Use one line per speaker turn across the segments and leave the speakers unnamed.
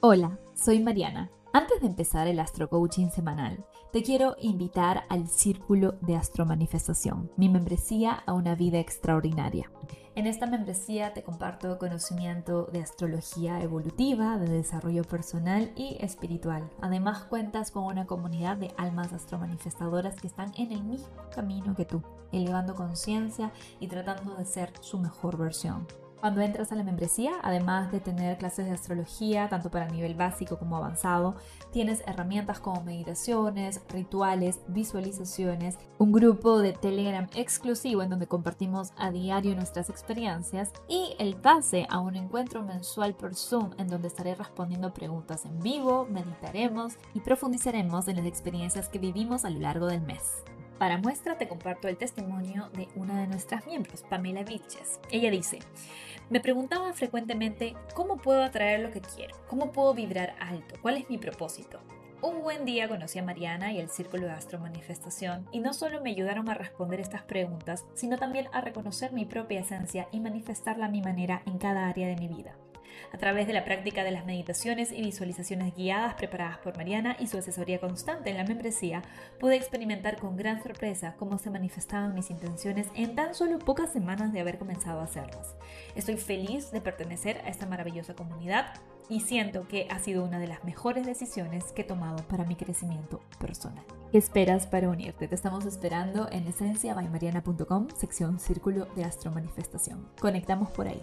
Hola, soy Mariana. Antes de empezar el Astro Coaching semanal, te quiero invitar al Círculo de Astromanifestación, mi membresía a una vida extraordinaria. En esta membresía te comparto conocimiento de astrología evolutiva, de desarrollo personal y espiritual. Además cuentas con una comunidad de almas astromanifestadoras que están en el mismo camino que tú, elevando conciencia y tratando de ser su mejor versión. Cuando entras a la membresía, además de tener clases de astrología, tanto para nivel básico como avanzado, tienes herramientas como meditaciones, rituales, visualizaciones, un grupo de Telegram exclusivo en donde compartimos a diario nuestras experiencias y el pase a un encuentro mensual por Zoom en donde estaré respondiendo preguntas en vivo, meditaremos y profundizaremos en las experiencias que vivimos a lo largo del mes. Para muestra te comparto el testimonio de una de nuestras miembros, Pamela Viches. Ella dice, me preguntaba frecuentemente cómo puedo atraer lo que quiero, cómo puedo vibrar alto, cuál es mi propósito. Un buen día conocí a Mariana y el Círculo de Astro Manifestación y no solo me ayudaron a responder estas preguntas, sino también a reconocer mi propia esencia y manifestarla a mi manera en cada área de mi vida a través de la práctica de las meditaciones y visualizaciones guiadas preparadas por Mariana y su asesoría constante en la membresía, pude experimentar con gran sorpresa cómo se manifestaban mis intenciones en tan solo pocas semanas de haber comenzado a hacerlas. Estoy feliz de pertenecer a esta maravillosa comunidad y siento que ha sido una de las mejores decisiones que he tomado para mi crecimiento personal. ¿Qué esperas para unirte? Te estamos esperando en esenciabaymariana.com, sección Círculo de Astro Manifestación. Conectamos por ahí.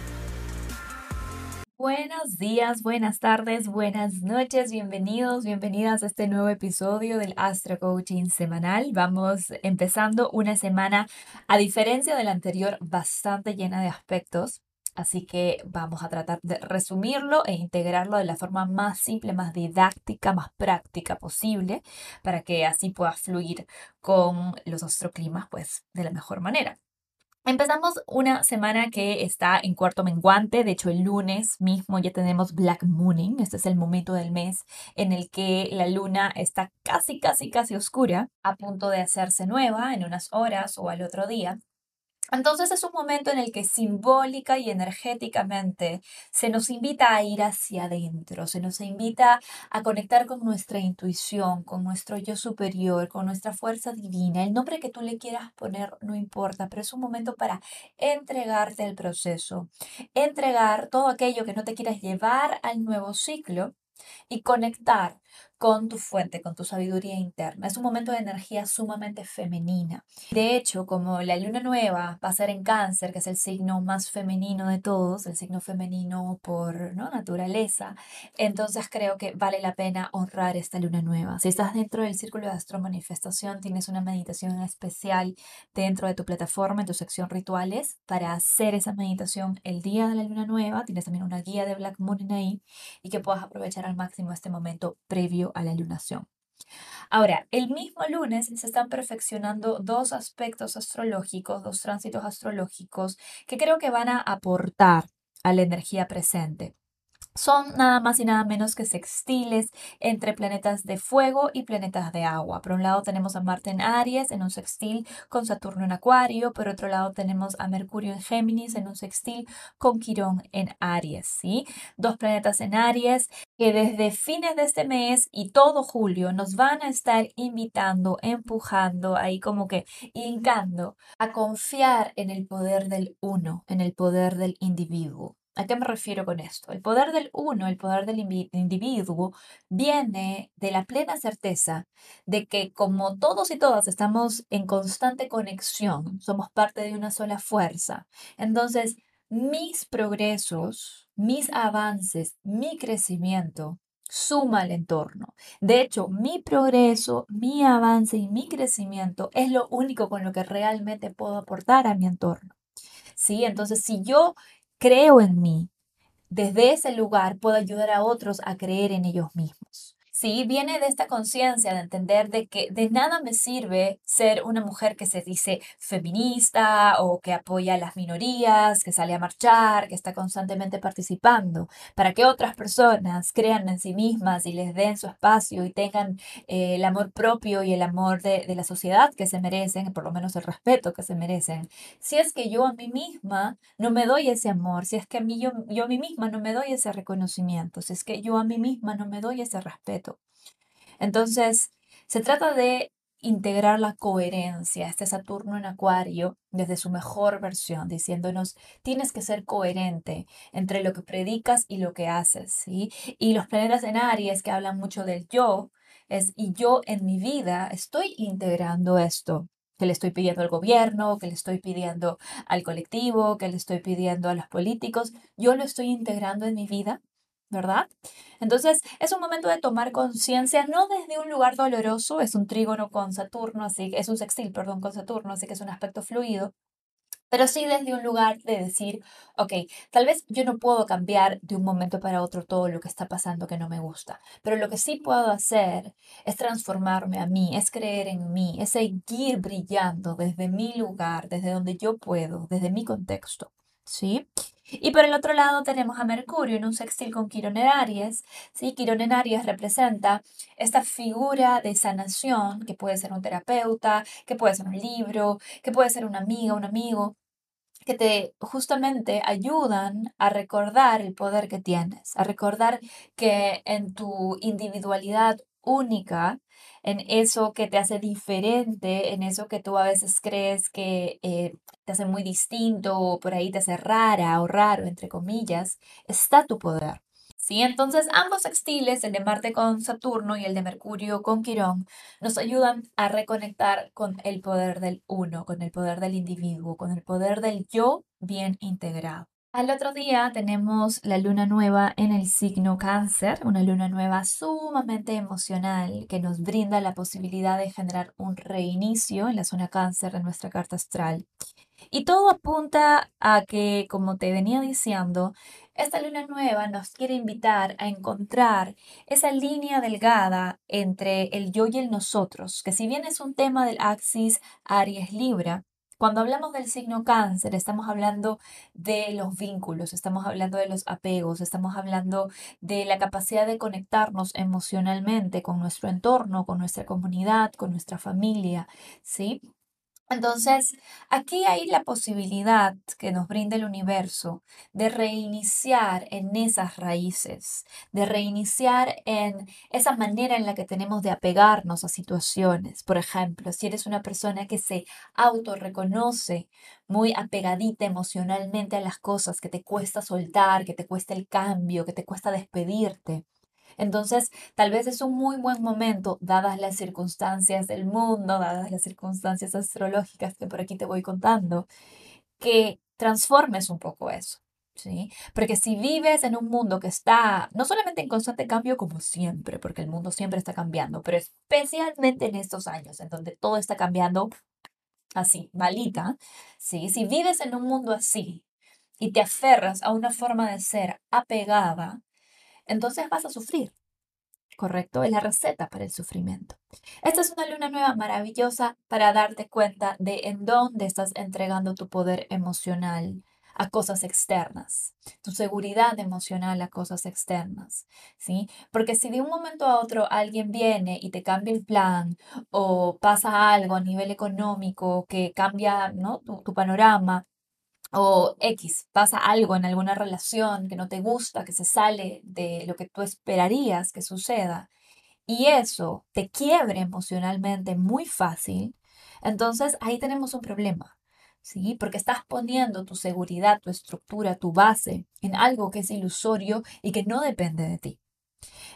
Buenos días, buenas tardes, buenas noches, bienvenidos, bienvenidas a este nuevo episodio del Astro Coaching semanal. Vamos empezando una semana, a diferencia de la anterior, bastante llena de aspectos. Así que vamos a tratar de resumirlo e integrarlo de la forma más simple, más didáctica, más práctica posible, para que así pueda fluir con los astroclimas pues de la mejor manera. Empezamos una semana que está en cuarto menguante, de hecho el lunes mismo ya tenemos Black Mooning, este es el momento del mes en el que la luna está casi, casi, casi oscura, a punto de hacerse nueva en unas horas o al otro día. Entonces es un momento en el que simbólica y energéticamente se nos invita a ir hacia adentro, se nos invita a conectar con nuestra intuición, con nuestro yo superior, con nuestra fuerza divina. El nombre que tú le quieras poner no importa, pero es un momento para entregarte al proceso, entregar todo aquello que no te quieras llevar al nuevo ciclo y conectar con tu fuente, con tu sabiduría interna. Es un momento de energía sumamente femenina. De hecho, como la luna nueva va a ser en cáncer, que es el signo más femenino de todos, el signo femenino por ¿no? naturaleza, entonces creo que vale la pena honrar esta luna nueva. Si estás dentro del círculo de astro manifestación, tienes una meditación especial dentro de tu plataforma, en tu sección rituales, para hacer esa meditación el día de la luna nueva. Tienes también una guía de Black Moon ahí y que puedas aprovechar al máximo este momento previo a la lunación. Ahora, el mismo lunes se están perfeccionando dos aspectos astrológicos, dos tránsitos astrológicos que creo que van a aportar a la energía presente son nada más y nada menos que sextiles entre planetas de fuego y planetas de agua. Por un lado tenemos a Marte en Aries en un sextil con Saturno en Acuario, por otro lado tenemos a Mercurio en Géminis en un sextil con Quirón en Aries, ¿sí? Dos planetas en Aries que desde fines de este mes y todo julio nos van a estar invitando, empujando, ahí como que hincando a confiar en el poder del uno, en el poder del individuo. ¿A qué me refiero con esto? El poder del uno, el poder del individuo, viene de la plena certeza de que como todos y todas estamos en constante conexión, somos parte de una sola fuerza. Entonces, mis progresos, mis avances, mi crecimiento suma al entorno. De hecho, mi progreso, mi avance y mi crecimiento es lo único con lo que realmente puedo aportar a mi entorno. ¿Sí? Entonces, si yo creo en mí, desde ese lugar puedo ayudar a otros a creer en ellos mismos. Sí, viene de esta conciencia de entender de que de nada me sirve ser una mujer que se dice feminista o que apoya a las minorías, que sale a marchar, que está constantemente participando, para que otras personas crean en sí mismas y les den su espacio y tengan eh, el amor propio y el amor de, de la sociedad que se merecen, por lo menos el respeto que se merecen. Si es que yo a mí misma no me doy ese amor, si es que a mí yo, yo a mí misma no me doy ese reconocimiento, si es que yo a mí misma no me doy ese respeto, entonces, se trata de integrar la coherencia, este Saturno en Acuario, desde su mejor versión, diciéndonos, tienes que ser coherente entre lo que predicas y lo que haces, ¿sí? Y los planetas en Aries, que hablan mucho del yo, es, y yo en mi vida estoy integrando esto, que le estoy pidiendo al gobierno, que le estoy pidiendo al colectivo, que le estoy pidiendo a los políticos, yo lo estoy integrando en mi vida ¿verdad? Entonces es un momento de tomar conciencia, no desde un lugar doloroso, es un trígono con Saturno, así es un sextil, perdón, con Saturno, así que es un aspecto fluido, pero sí desde un lugar de decir, ok, tal vez yo no puedo cambiar de un momento para otro todo lo que está pasando que no me gusta, pero lo que sí puedo hacer es transformarme a mí, es creer en mí, es seguir brillando desde mi lugar, desde donde yo puedo, desde mi contexto, ¿sí? Y por el otro lado tenemos a Mercurio en un sextil con Quirón en Aries. ¿sí? Quirón en Aries representa esta figura de sanación, que puede ser un terapeuta, que puede ser un libro, que puede ser una amiga, un amigo, que te justamente ayudan a recordar el poder que tienes, a recordar que en tu individualidad única, en eso que te hace diferente, en eso que tú a veces crees que eh, te hace muy distinto o por ahí te hace rara o raro, entre comillas, está tu poder. ¿Sí? Entonces ambos sextiles, el de Marte con Saturno y el de Mercurio con Quirón, nos ayudan a reconectar con el poder del uno, con el poder del individuo, con el poder del yo bien integrado. Al otro día tenemos la luna nueva en el signo cáncer, una luna nueva sumamente emocional que nos brinda la posibilidad de generar un reinicio en la zona cáncer de nuestra carta astral. Y todo apunta a que, como te venía diciendo, esta luna nueva nos quiere invitar a encontrar esa línea delgada entre el yo y el nosotros, que si bien es un tema del axis Aries-Libra, cuando hablamos del signo cáncer, estamos hablando de los vínculos, estamos hablando de los apegos, estamos hablando de la capacidad de conectarnos emocionalmente con nuestro entorno, con nuestra comunidad, con nuestra familia, ¿sí? Entonces, aquí hay la posibilidad que nos brinda el universo de reiniciar en esas raíces, de reiniciar en esa manera en la que tenemos de apegarnos a situaciones. Por ejemplo, si eres una persona que se autorreconoce muy apegadita emocionalmente a las cosas, que te cuesta soltar, que te cuesta el cambio, que te cuesta despedirte, entonces, tal vez es un muy buen momento, dadas las circunstancias del mundo, dadas las circunstancias astrológicas que por aquí te voy contando, que transformes un poco eso. ¿Sí? Porque si vives en un mundo que está no solamente en constante cambio como siempre, porque el mundo siempre está cambiando, pero especialmente en estos años en donde todo está cambiando así, malita, ¿sí? Si vives en un mundo así y te aferras a una forma de ser apegada, entonces vas a sufrir. ¿Correcto? Es la receta para el sufrimiento. Esta es una luna nueva maravillosa para darte cuenta de en dónde estás entregando tu poder emocional a cosas externas, tu seguridad emocional a cosas externas, ¿sí? Porque si de un momento a otro alguien viene y te cambia el plan o pasa algo a nivel económico que cambia ¿no? tu, tu panorama, o X, pasa algo en alguna relación que no te gusta, que se sale de lo que tú esperarías que suceda, y eso te quiebre emocionalmente muy fácil, entonces ahí tenemos un problema. ¿Sí? Porque estás poniendo tu seguridad, tu estructura, tu base en algo que es ilusorio y que no depende de ti.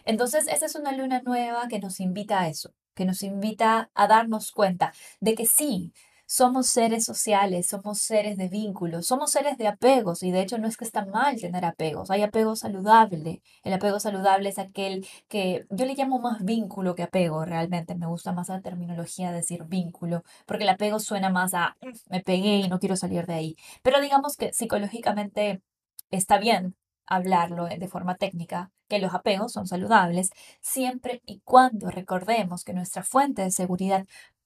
Entonces, esa es una luna nueva que nos invita a eso, que nos invita a darnos cuenta de que sí, somos seres sociales, somos seres de vínculos, somos seres de apegos y de hecho no es que está mal tener apegos, hay apego saludable. El apego saludable es aquel que yo le llamo más vínculo que apego, realmente me gusta más la terminología de decir vínculo, porque el apego suena más a me pegué y no quiero salir de ahí. Pero digamos que psicológicamente está bien hablarlo de forma técnica, que los apegos son saludables siempre y cuando recordemos que nuestra fuente de seguridad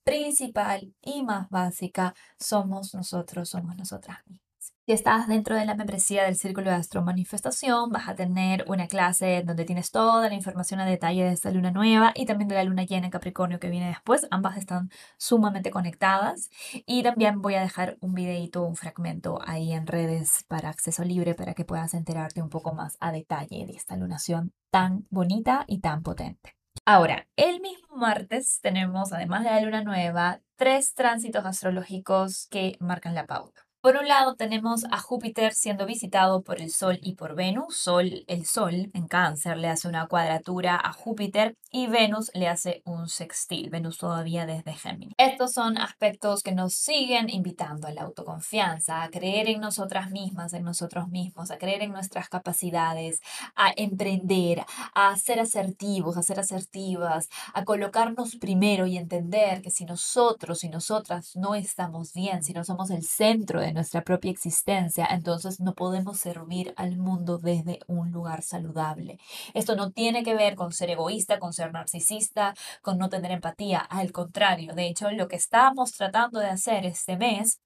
principal y más básica somos nosotros, somos nosotras mismas. Si estás dentro de la membresía del Círculo de Astromanifestación, vas a tener una clase donde tienes toda la información a detalle de esta luna nueva y también de la luna llena en Capricornio que viene después. Ambas están sumamente conectadas. Y también voy a dejar un videito, un fragmento ahí en redes para acceso libre para que puedas enterarte un poco más a detalle de esta lunación tan bonita y tan potente. Ahora, el mismo martes tenemos, además de la luna nueva, tres tránsitos astrológicos que marcan la pauta. Por un lado tenemos a Júpiter siendo visitado por el Sol y por Venus. Sol, el Sol en cáncer le hace una cuadratura a Júpiter y Venus le hace un sextil. Venus todavía desde Géminis. Estos son aspectos que nos siguen invitando a la autoconfianza, a creer en nosotras mismas, en nosotros mismos, a creer en nuestras capacidades, a emprender, a ser asertivos, a ser asertivas, a colocarnos primero y entender que si nosotros y nosotras no estamos bien, si no somos el centro de nuestra propia existencia, entonces no podemos servir al mundo desde un lugar saludable. Esto no tiene que ver con ser egoísta, con ser narcisista, con no tener empatía. Al contrario, de hecho, lo que estamos tratando de hacer este mes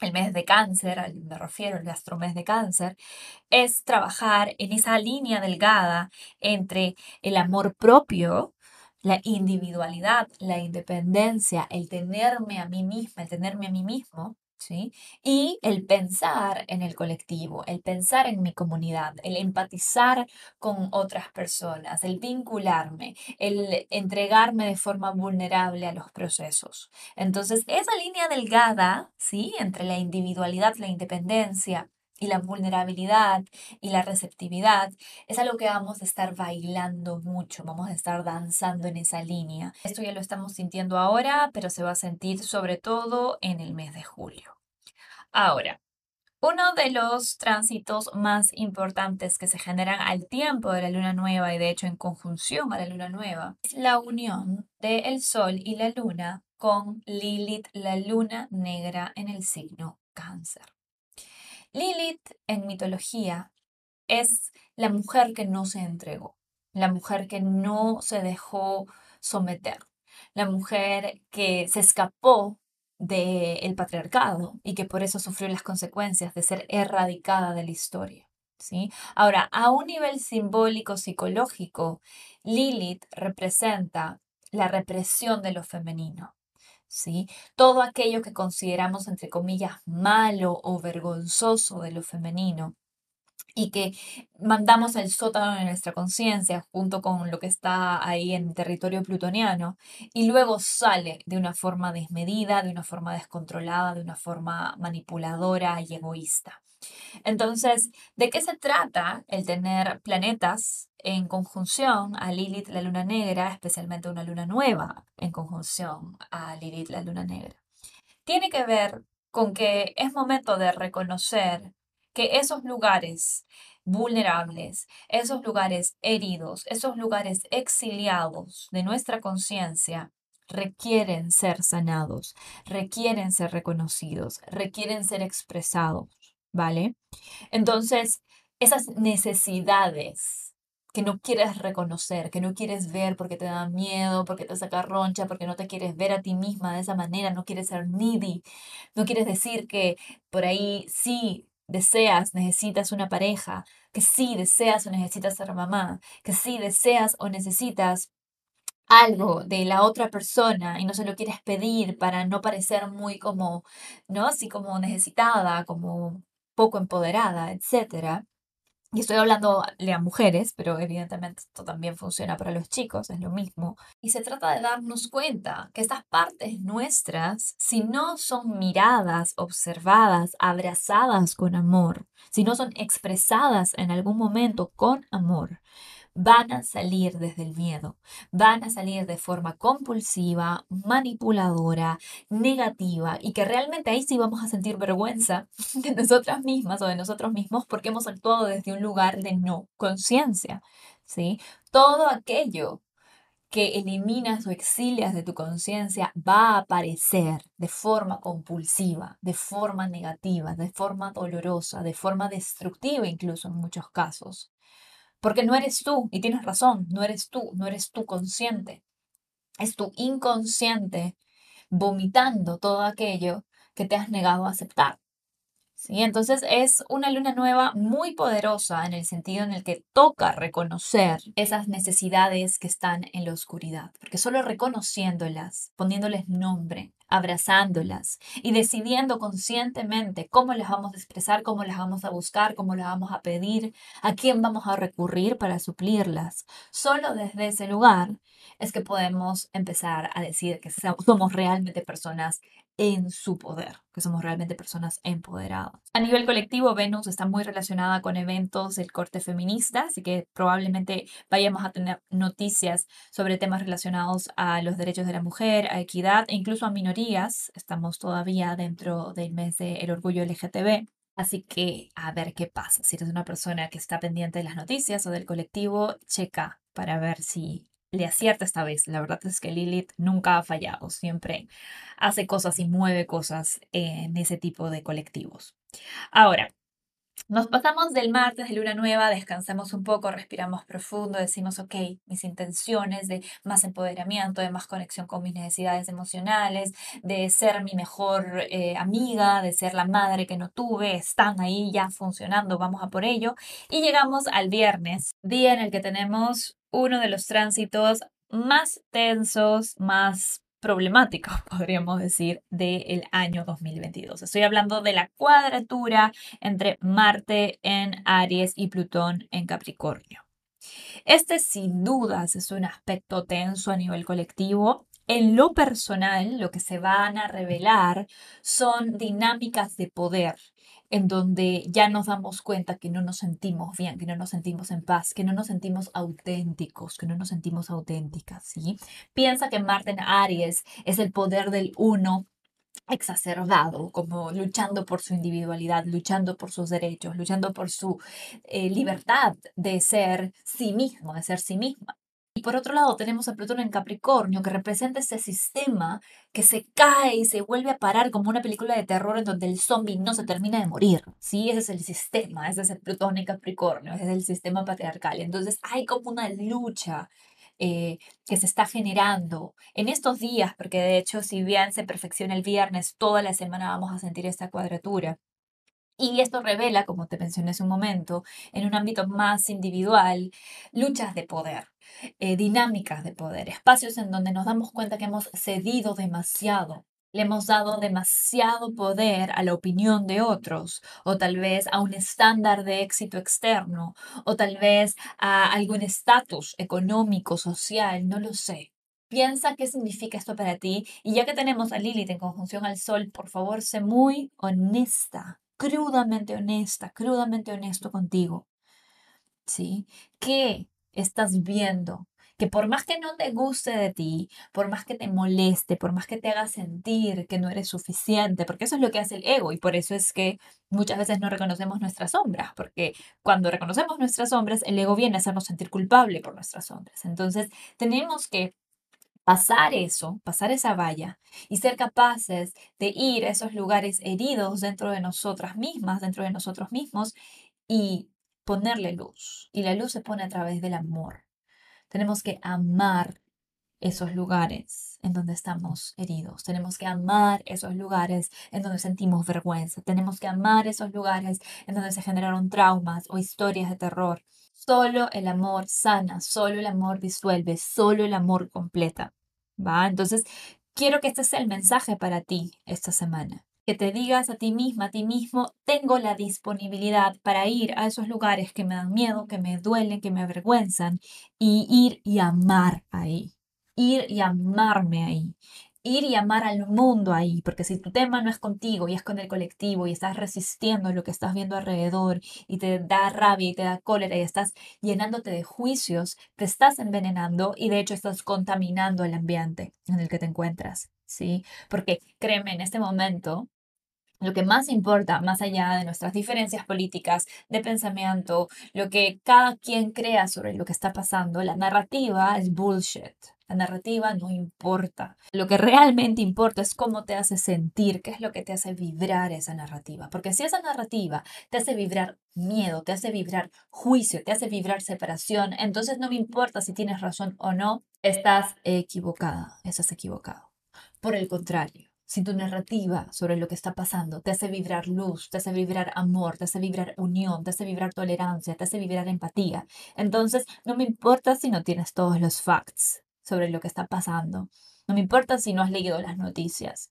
el mes de cáncer, me refiero al mes de cáncer, es trabajar en esa línea delgada entre el amor propio, la individualidad, la independencia, el tenerme a mí misma, el tenerme a mí mismo, y el pensar en el colectivo, el pensar en mi comunidad, el empatizar con otras personas, el vincularme, el entregarme de forma vulnerable a los procesos. Entonces, esa línea delgada, ¿sí? Entre la individualidad, la independencia, y la vulnerabilidad y la receptividad es algo que vamos a estar bailando mucho, vamos a estar danzando en esa línea. Esto ya lo estamos sintiendo ahora, pero se va a sentir sobre todo en el mes de julio. Ahora, uno de los tránsitos más importantes que se generan al tiempo de la luna nueva y de hecho en conjunción a la luna nueva es la unión del Sol y la luna con Lilith, la luna negra en el signo cáncer. Lilith en mitología es la mujer que no se entregó, la mujer que no se dejó someter, la mujer que se escapó del patriarcado y que por eso sufrió las consecuencias de ser erradicada de la historia. ¿sí? Ahora, a un nivel simbólico psicológico, Lilith representa la represión de lo femenino. ¿Sí? Todo aquello que consideramos, entre comillas, malo o vergonzoso de lo femenino, y que mandamos al sótano de nuestra conciencia junto con lo que está ahí en territorio plutoniano y luego sale de una forma desmedida, de una forma descontrolada, de una forma manipuladora y egoísta. Entonces, ¿de qué se trata el tener planetas en conjunción a Lilith, la luna negra, especialmente una luna nueva en conjunción a Lilith, la luna negra? Tiene que ver con que es momento de reconocer que esos lugares vulnerables, esos lugares heridos, esos lugares exiliados de nuestra conciencia requieren ser sanados, requieren ser reconocidos, requieren ser expresados, ¿vale? Entonces, esas necesidades que no quieres reconocer, que no quieres ver porque te da miedo, porque te saca roncha, porque no te quieres ver a ti misma de esa manera, no quieres ser needy, no quieres decir que por ahí sí deseas, necesitas una pareja, que sí deseas o necesitas ser mamá, que sí deseas o necesitas algo de la otra persona y no se lo quieres pedir para no parecer muy como, ¿no? Así como necesitada, como poco empoderada, etcétera. Y estoy hablando a mujeres, pero evidentemente esto también funciona para los chicos, es lo mismo. Y se trata de darnos cuenta que estas partes nuestras, si no son miradas, observadas, abrazadas con amor, si no son expresadas en algún momento con amor, van a salir desde el miedo, van a salir de forma compulsiva, manipuladora, negativa y que realmente ahí sí vamos a sentir vergüenza de nosotras mismas o de nosotros mismos porque hemos actuado desde un lugar de no conciencia, ¿sí? Todo aquello que eliminas o exilias de tu conciencia va a aparecer de forma compulsiva, de forma negativa, de forma dolorosa, de forma destructiva incluso en muchos casos. Porque no eres tú, y tienes razón, no eres tú, no eres tú consciente. Es tu inconsciente vomitando todo aquello que te has negado a aceptar. ¿sí? Entonces es una luna nueva muy poderosa en el sentido en el que toca reconocer esas necesidades que están en la oscuridad, porque solo reconociéndolas, poniéndoles nombre, abrazándolas y decidiendo conscientemente cómo las vamos a expresar, cómo las vamos a buscar, cómo las vamos a pedir, a quién vamos a recurrir para suplirlas. Solo desde ese lugar es que podemos empezar a decir que somos realmente personas en su poder, que somos realmente personas empoderadas. A nivel colectivo, Venus está muy relacionada con eventos del corte feminista, así que probablemente vayamos a tener noticias sobre temas relacionados a los derechos de la mujer, a equidad e incluso a minorías. Estamos todavía dentro del mes del orgullo LGTB. Así que a ver qué pasa. Si eres una persona que está pendiente de las noticias o del colectivo, checa para ver si le acierta esta vez. La verdad es que Lilith nunca ha fallado, siempre hace cosas y mueve cosas en ese tipo de colectivos. Ahora, nos pasamos del martes de luna nueva, descansamos un poco, respiramos profundo, decimos, ok, mis intenciones de más empoderamiento, de más conexión con mis necesidades emocionales, de ser mi mejor eh, amiga, de ser la madre que no tuve, están ahí ya funcionando, vamos a por ello. Y llegamos al viernes, día en el que tenemos uno de los tránsitos más tensos, más problemáticos, podríamos decir, del año 2022. Estoy hablando de la cuadratura entre Marte en Aries y Plutón en Capricornio. Este sin dudas es un aspecto tenso a nivel colectivo. En lo personal, lo que se van a revelar son dinámicas de poder en donde ya nos damos cuenta que no nos sentimos bien, que no nos sentimos en paz, que no nos sentimos auténticos, que no nos sentimos auténticas. Piensa que Marte en Aries es el poder del uno exacerbado, como luchando por su individualidad, luchando por sus derechos, luchando por su eh, libertad de ser sí mismo, de ser sí misma. Por otro lado tenemos a Plutón en Capricornio, que representa ese sistema que se cae y se vuelve a parar como una película de terror en donde el zombie no se termina de morir. Sí, ese es el sistema, ese es el Plutón en Capricornio, ese es el sistema patriarcal. Entonces hay como una lucha eh, que se está generando en estos días, porque de hecho si bien se perfecciona el viernes, toda la semana vamos a sentir esta cuadratura. Y esto revela, como te mencioné hace un momento, en un ámbito más individual, luchas de poder, eh, dinámicas de poder, espacios en donde nos damos cuenta que hemos cedido demasiado, le hemos dado demasiado poder a la opinión de otros, o tal vez a un estándar de éxito externo, o tal vez a algún estatus económico, social, no lo sé. Piensa qué significa esto para ti y ya que tenemos a Lilith en conjunción al Sol, por favor, sé muy honesta crudamente honesta, crudamente honesto contigo. ¿Sí? ¿Qué estás viendo? Que por más que no te guste de ti, por más que te moleste, por más que te haga sentir que no eres suficiente, porque eso es lo que hace el ego y por eso es que muchas veces no reconocemos nuestras sombras, porque cuando reconocemos nuestras sombras, el ego viene a hacernos sentir culpable por nuestras sombras. Entonces, tenemos que pasar eso, pasar esa valla y ser capaces de ir a esos lugares heridos dentro de nosotras mismas, dentro de nosotros mismos y ponerle luz. Y la luz se pone a través del amor. Tenemos que amar esos lugares en donde estamos heridos. Tenemos que amar esos lugares en donde sentimos vergüenza. Tenemos que amar esos lugares en donde se generaron traumas o historias de terror. Solo el amor sana, solo el amor disuelve, solo el amor completa. ¿Va? Entonces, quiero que este sea el mensaje para ti esta semana. Que te digas a ti misma, a ti mismo, tengo la disponibilidad para ir a esos lugares que me dan miedo, que me duelen, que me avergüenzan, y ir y amar ahí. Ir y amarme ahí ir y amar al mundo ahí, porque si tu tema no es contigo y es con el colectivo y estás resistiendo lo que estás viendo alrededor y te da rabia y te da cólera y estás llenándote de juicios, te estás envenenando y de hecho estás contaminando el ambiente en el que te encuentras, ¿sí? Porque créeme, en este momento lo que más importa, más allá de nuestras diferencias políticas, de pensamiento, lo que cada quien crea sobre lo que está pasando, la narrativa es bullshit. La narrativa no importa. Lo que realmente importa es cómo te hace sentir, qué es lo que te hace vibrar esa narrativa. Porque si esa narrativa te hace vibrar miedo, te hace vibrar juicio, te hace vibrar separación, entonces no me importa si tienes razón o no, estás equivocada, estás equivocado. Por el contrario, si tu narrativa sobre lo que está pasando te hace vibrar luz, te hace vibrar amor, te hace vibrar unión, te hace vibrar tolerancia, te hace vibrar empatía, entonces no me importa si no tienes todos los facts sobre lo que está pasando. No me importa si no has leído las noticias.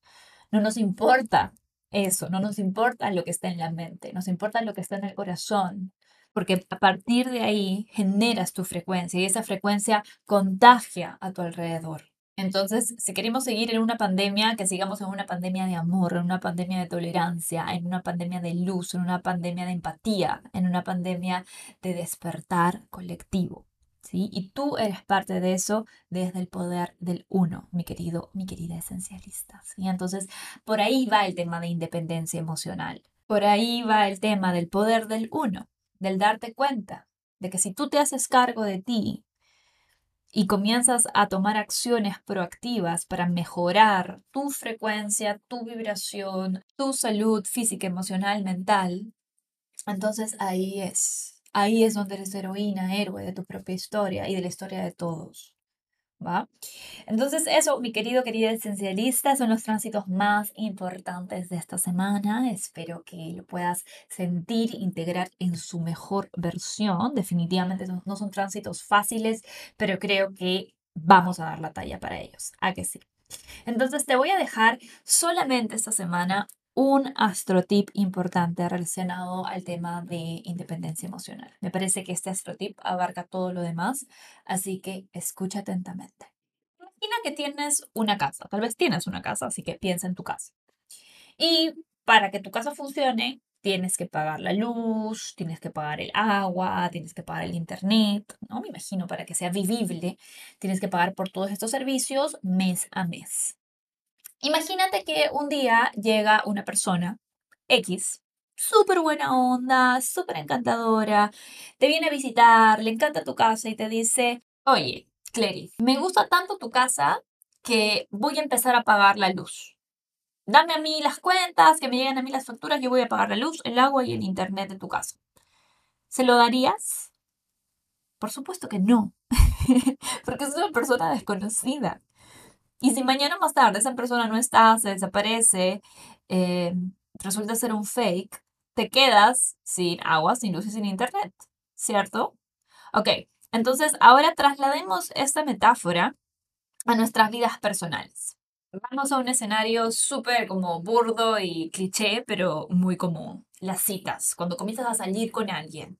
No nos importa eso, no nos importa lo que está en la mente, nos importa lo que está en el corazón, porque a partir de ahí generas tu frecuencia y esa frecuencia contagia a tu alrededor. Entonces, si queremos seguir en una pandemia, que sigamos en una pandemia de amor, en una pandemia de tolerancia, en una pandemia de luz, en una pandemia de empatía, en una pandemia de despertar colectivo. ¿Sí? Y tú eres parte de eso desde el poder del uno, mi querido, mi querida esencialista. ¿sí? Entonces, por ahí va el tema de independencia emocional. Por ahí va el tema del poder del uno, del darte cuenta de que si tú te haces cargo de ti, y comienzas a tomar acciones proactivas para mejorar tu frecuencia, tu vibración, tu salud física, emocional, mental, entonces ahí es, ahí es donde eres heroína, héroe de tu propia historia y de la historia de todos. ¿Va? Entonces eso, mi querido, querida esencialista, son los tránsitos más importantes de esta semana. Espero que lo puedas sentir, integrar en su mejor versión. Definitivamente no son tránsitos fáciles, pero creo que vamos a dar la talla para ellos. ¿A que sí? Entonces te voy a dejar solamente esta semana un astrotip importante relacionado al tema de independencia emocional. Me parece que este astrotip abarca todo lo demás, así que escucha atentamente. Imagina que tienes una casa, tal vez tienes una casa, así que piensa en tu casa. Y para que tu casa funcione, tienes que pagar la luz, tienes que pagar el agua, tienes que pagar el internet, ¿no? Me imagino para que sea vivible, tienes que pagar por todos estos servicios mes a mes. Imagínate que un día llega una persona X, súper buena onda, súper encantadora, te viene a visitar, le encanta tu casa y te dice, oye, Clary, me gusta tanto tu casa que voy a empezar a pagar la luz. Dame a mí las cuentas, que me lleguen a mí las facturas, yo voy a pagar la luz, el agua y el internet de tu casa. ¿Se lo darías? Por supuesto que no, porque es una persona desconocida. Y si mañana más tarde esa persona no está, se desaparece, eh, resulta ser un fake, te quedas sin agua, sin luz y sin internet, ¿cierto? Ok, entonces ahora traslademos esta metáfora a nuestras vidas personales. Vamos a un escenario súper como burdo y cliché, pero muy común. Las citas, cuando comienzas a salir con alguien.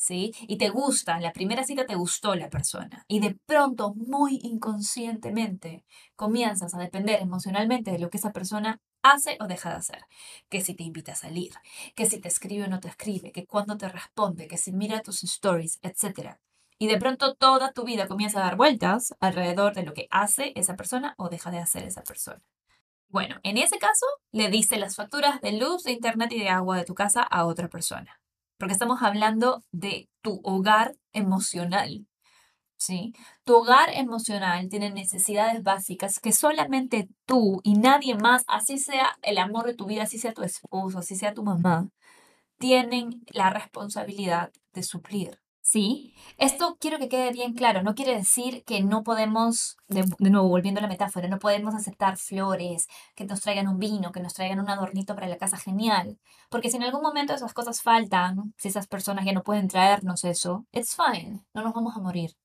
¿Sí? Y te gusta, la primera cita te gustó la persona y de pronto, muy inconscientemente, comienzas a depender emocionalmente de lo que esa persona hace o deja de hacer. Que si te invita a salir, que si te escribe o no te escribe, que cuando te responde, que si mira tus stories, etc. Y de pronto toda tu vida comienza a dar vueltas alrededor de lo que hace esa persona o deja de hacer esa persona. Bueno, en ese caso, le dice las facturas de luz, de internet y de agua de tu casa a otra persona porque estamos hablando de tu hogar emocional. ¿Sí? Tu hogar emocional tiene necesidades básicas que solamente tú y nadie más, así sea el amor de tu vida, así sea tu esposo, así sea tu mamá, tienen la responsabilidad de suplir. ¿Sí? Esto quiero que quede bien claro. No quiere decir que no podemos, de, nuevo, volviendo a la metáfora, no podemos aceptar flores, que nos traigan un vino, que nos traigan un adornito para la casa, genial. Porque si en algún momento esas cosas faltan, si esas personas ya no pueden traernos eso, it's fine, no nos vamos a morir.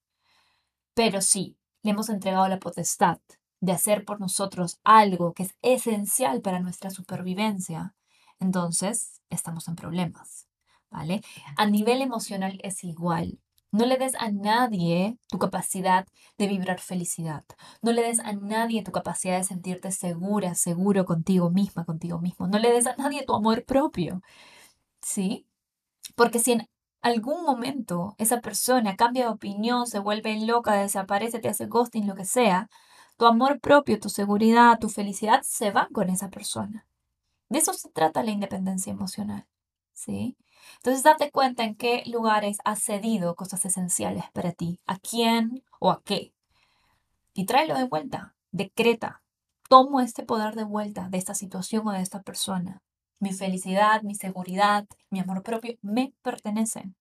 Pero sí, le hemos entregado la potestad de hacer por nosotros algo que es esencial para nuestra supervivencia. Entonces, estamos en problemas. ¿Vale? A nivel emocional es igual. No le des a nadie tu capacidad de vibrar felicidad. No le des a nadie tu capacidad de sentirte segura, seguro contigo misma, contigo mismo. No le des a nadie tu amor propio. ¿Sí? Porque si en algún momento esa persona cambia de opinión, se vuelve loca, desaparece, te hace ghosting, lo que sea, tu amor propio, tu seguridad, tu felicidad se van con esa persona. De eso se trata la independencia emocional. ¿Sí? Entonces date cuenta en qué lugares has cedido cosas esenciales para ti, a quién o a qué. Y tráelo de vuelta, decreta, tomo este poder de vuelta de esta situación o de esta persona. Mi felicidad, mi seguridad, mi amor propio me pertenecen.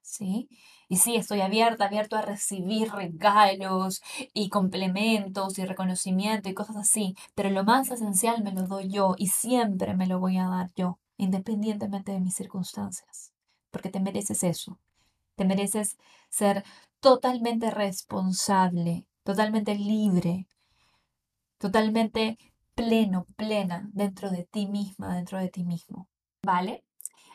¿Sí? Y sí, estoy abierta, abierto a recibir regalos y complementos y reconocimiento y cosas así, pero lo más esencial me lo doy yo y siempre me lo voy a dar yo independientemente de mis circunstancias, porque te mereces eso. Te mereces ser totalmente responsable, totalmente libre, totalmente pleno, plena dentro de ti misma, dentro de ti mismo. ¿Vale?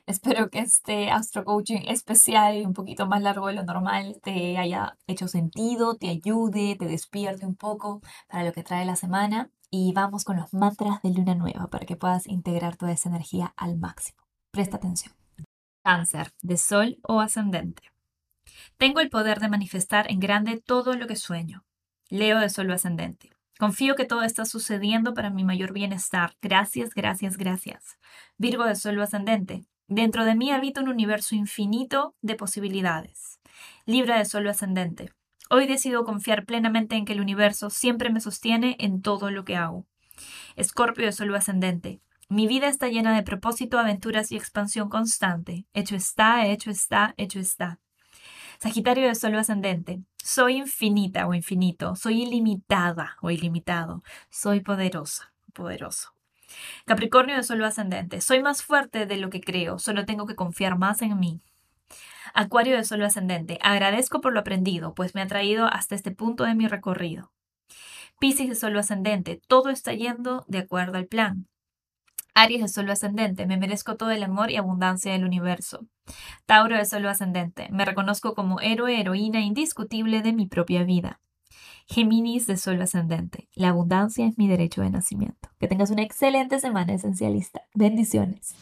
Espero que este Astro Coaching especial un poquito más largo de lo normal te haya hecho sentido, te ayude, te despierte un poco para lo que trae la semana y vamos con los mantras de luna nueva para que puedas integrar toda esa energía al máximo. Presta atención. Cáncer, de sol o ascendente. Tengo el poder de manifestar en grande todo lo que sueño. Leo de sol o ascendente. Confío que todo está sucediendo para mi mayor bienestar. Gracias, gracias, gracias. Virgo de sol o ascendente. Dentro de mí habita un universo infinito de posibilidades. Libra de sol o ascendente. Hoy decido confiar plenamente en que el universo siempre me sostiene en todo lo que hago. Escorpio de Sol ascendente. Mi vida está llena de propósito, aventuras y expansión constante. Hecho está, hecho está, hecho está. Sagitario de Sol ascendente. Soy infinita o infinito. Soy ilimitada o ilimitado. Soy poderosa, poderoso. Capricornio de Sol ascendente. Soy más fuerte de lo que creo. Solo tengo que confiar más en mí. Acuario de Sol ascendente. Agradezco por lo aprendido, pues me ha traído hasta este punto de mi recorrido. Piscis de Sol ascendente. Todo está yendo de acuerdo al plan. Aries de Sol ascendente. Me merezco todo el amor y abundancia del universo. Tauro de Sol ascendente. Me reconozco como héroe, heroína indiscutible de mi propia vida. Géminis de Sol ascendente. La abundancia es mi derecho de nacimiento. Que tengas una excelente semana esencialista. Bendiciones.